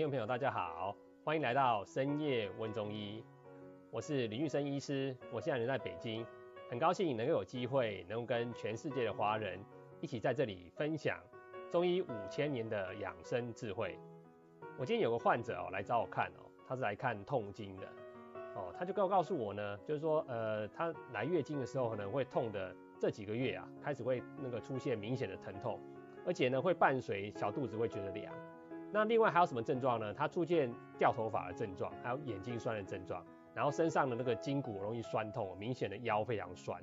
听众朋友，大家好，欢迎来到深夜问中医，我是林玉生医师，我现在人在北京，很高兴能够有机会能够跟全世界的华人一起在这里分享中医五千年的养生智慧。我今天有个患者哦来找我看哦，他是来看痛经的哦，他就告告诉我呢，就是说呃他来月经的时候可能会痛的这几个月啊，开始会那个出现明显的疼痛，而且呢会伴随小肚子会觉得凉。那另外还有什么症状呢？他出现掉头发的症状，还有眼睛酸的症状，然后身上的那个筋骨容易酸痛，明显的腰非常酸。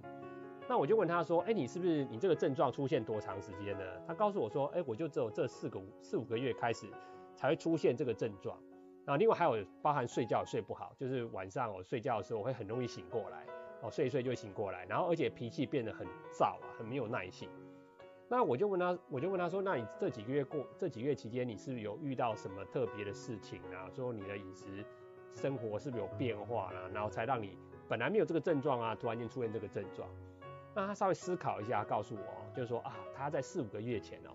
那我就问他说，哎，你是不是你这个症状出现多长时间呢？他告诉我说，哎，我就只有这四个四五个月开始才会出现这个症状。然后另外还有包含睡觉睡不好，就是晚上我睡觉的时候我会很容易醒过来，哦，睡一睡就会醒过来，然后而且脾气变得很躁啊，很没有耐性。那我就问他，我就问他说，那你这几个月过这几个月期间，你是不是有遇到什么特别的事情啊？说你的饮食生活是不是有变化啊？然后才让你本来没有这个症状啊，突然间出现这个症状。那他稍微思考一下，告诉我，就是说啊，他在四五个月前哦，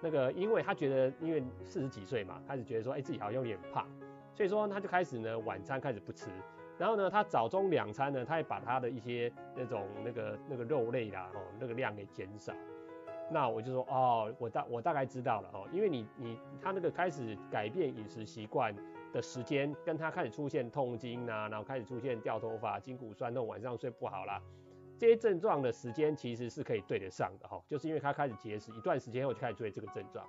那个因为他觉得因为四十几岁嘛，开始觉得说，哎，自己好像有点胖，所以说他就开始呢晚餐开始不吃，然后呢他早中两餐呢，他也把他的一些那种那个那个肉类啦，哦那个量给减少。那我就说哦，我大我大概知道了哦，因为你你他那个开始改变饮食习惯的时间，跟他开始出现痛经啊，然后开始出现掉头发、筋骨酸痛、晚上睡不好啦，这些症状的时间其实是可以对得上的哈，就是因为他开始节食一段时间后就开始出现这个症状，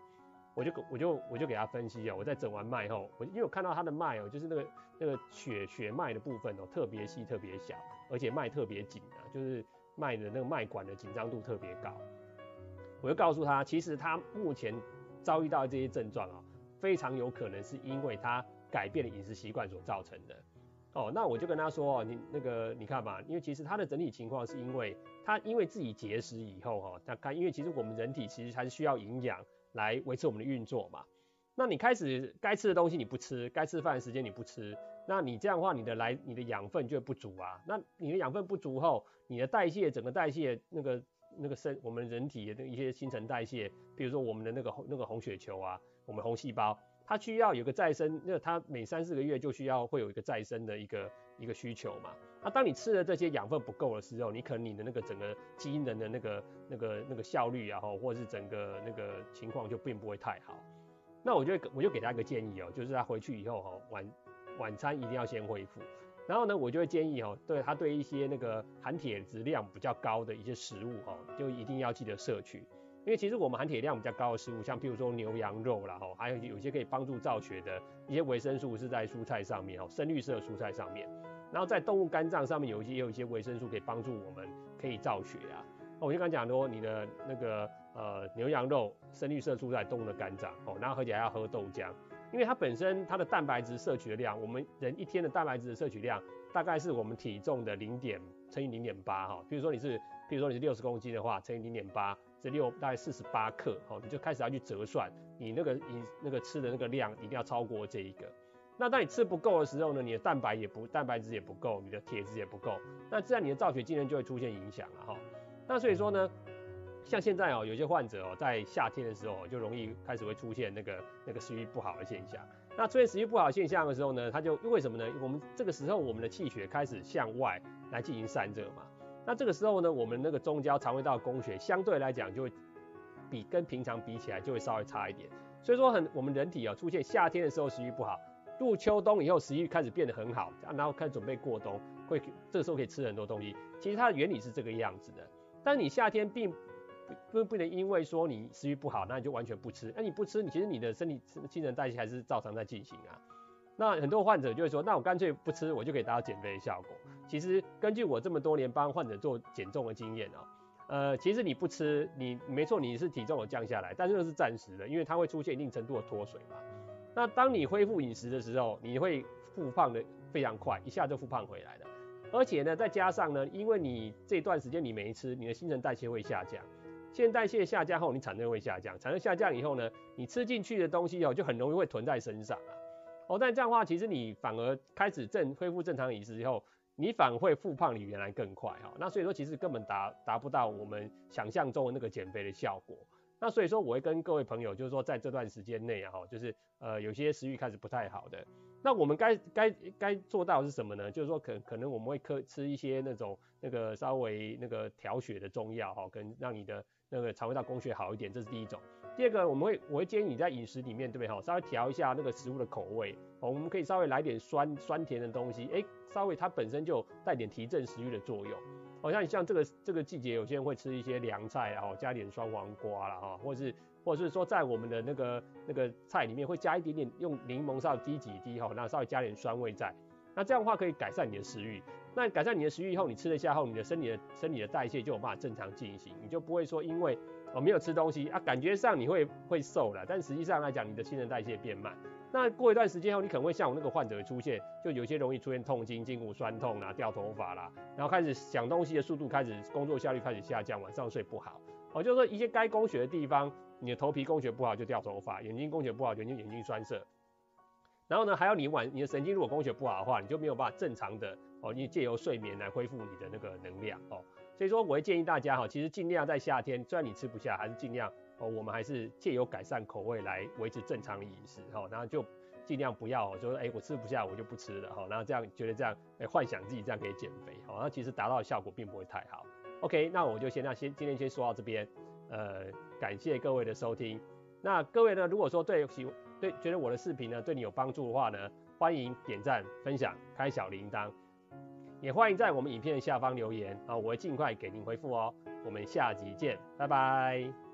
我就我就我就给他分析啊，我在整完脉后，我因为我看到他的脉哦，就是那个那个血血脉的部分哦，特别细特别小，而且脉特别紧啊，就是脉的那个脉管的紧张度特别高。我就告诉他，其实他目前遭遇到这些症状啊，非常有可能是因为他改变了饮食习惯所造成的。哦，那我就跟他说，你那个你看嘛，因为其实他的整体情况是因为他因为自己节食以后哈，他看因为其实我们人体其实还是需要营养来维持我们的运作嘛。那你开始该吃的东西你不吃，该吃饭的时间你不吃，那你这样的话，你的来你的养分就会不足啊。那你的养分不足后，你的代谢整个代谢那个。那个生我们人体的一些新陈代谢，比如说我们的那个那个红血球啊，我们红细胞，它需要有个再生，那它每三四个月就需要会有一个再生的一个一个需求嘛。那当你吃的这些养分不够的时候，你可能你的那个整个基因的那个那个那个效率啊，或者是整个那个情况就并不会太好。那我就我就给他一个建议哦，就是他回去以后哈，晚晚餐一定要先恢复。然后呢，我就会建议哦，对他对一些那个含铁质量比较高的一些食物哈，就一定要记得摄取。因为其实我们含铁量比较高的食物，像譬如说牛羊肉啦哈，还有有些可以帮助造血的一些维生素是在蔬菜上面哦，深绿色蔬菜上面。然后在动物肝脏上面有一些也有一些维生素可以帮助我们可以造血啊。那我就刚讲说，你的那个呃牛羊肉深绿色蔬菜动物的肝脏哦，然后而且还要喝豆浆。因为它本身它的蛋白质摄取的量，我们人一天的蛋白质的摄取量大概是我们体重的零点乘以零点八哈。比如说你是，比如说你是六十公斤的话，乘以零点八，这六大概四十八克，好，你就开始要去折算，你那个你那个吃的那个量一定要超过这一个。那当你吃不够的时候呢，你的蛋白也不蛋白质也不够，你的铁质也不够，那这样你的造血机能就会出现影响了哈。那所以说呢。像现在哦，有些患者哦，在夏天的时候就容易开始会出现那个那个食欲不好的现象。那出现食欲不好的现象的时候呢，他就为什么呢？我们这个时候我们的气血开始向外来进行散热嘛。那这个时候呢，我们那个中焦肠胃道供血相对来讲就会比跟平常比起来就会稍微差一点。所以说很我们人体啊出现夏天的时候食欲不好，入秋冬以后食欲开始变得很好，然后开始准备过冬，会这个时候可以吃很多东西。其实它的原理是这个样子的。但你夏天并不不能因为说你食欲不好，那你就完全不吃。那你不吃，你其实你的身体新陈代谢还是照常在进行啊。那很多患者就会说，那我干脆不吃，我就可以达到减肥的效果。其实根据我这么多年帮患者做减重的经验哦，呃，其实你不吃，你没错，你是体重有降下来，但是那是暂时的，因为它会出现一定程度的脱水嘛。那当你恢复饮食的时候，你会复胖的非常快，一下就复胖回来了。而且呢，再加上呢，因为你这段时间你没吃，你的新陈代谢会下降。新陈代谢下降后，你产能会下降。产能下降以后呢，你吃进去的东西哦，就很容易会囤在身上啊。哦，但这样的话，其实你反而开始正恢复正常饮食以后，你反而会复胖比原来更快哈。那所以说，其实根本达达不到我们想象中的那个减肥的效果。那所以说，我会跟各位朋友就是说，在这段时间内啊，哈，就是。呃有些食欲开始不太好的。那我们该该该做到是什么呢？就是说可可能我们会吃吃一些那种那个稍微那个调血的中药哈，跟让你的那个肠胃道供血好一点，这是第一种。第二个，我们会我会建议你在饮食里面对不对哈，稍微调一下那个食物的口味，我们可以稍微来点酸酸甜的东西，哎，稍微它本身就带点提振食欲的作用。好像像这个这个季节，有些人会吃一些凉菜然后加点酸黄瓜了哈，或者是。或者是说，在我们的那个那个菜里面会加一点点，用柠檬稍微滴几滴哈，那稍微加点酸味在，那这样的话可以改善你的食欲。那改善你的食欲以后，你吃了下后，你的身体的身体的代谢就有办法正常进行，你就不会说因为我没有吃东西啊，感觉上你会会瘦了，但实际上来讲，你的新陈代谢变慢。那过一段时间后，你可能会像我那个患者出现，就有些容易出现痛经、筋骨酸痛啦、掉头发啦，然后开始想东西的速度开始，工作效率开始下降，晚上睡不好。哦，就是说一些该供血的地方。你的头皮供血不好就掉头发，眼睛供血不好就眼睛酸涩。然后呢，还有你晚你的神经如果供血不好的话，你就没有办法正常的哦，你借由睡眠来恢复你的那个能量哦。所以说我会建议大家哈，其实尽量在夏天，虽然你吃不下，还是尽量哦，我们还是借由改善口味来维持正常的饮食哈。然后就尽量不要说哎我吃不下我就不吃了哈，然后这样觉得这样哎幻想自己这样可以减肥哈，那其实达到的效果并不会太好。OK，那我就先那先今天先说到这边。呃，感谢各位的收听。那各位呢，如果说对喜对觉得我的视频呢对你有帮助的话呢，欢迎点赞、分享、开小铃铛，也欢迎在我们影片下方留言啊，我会尽快给您回复哦。我们下集见，拜拜。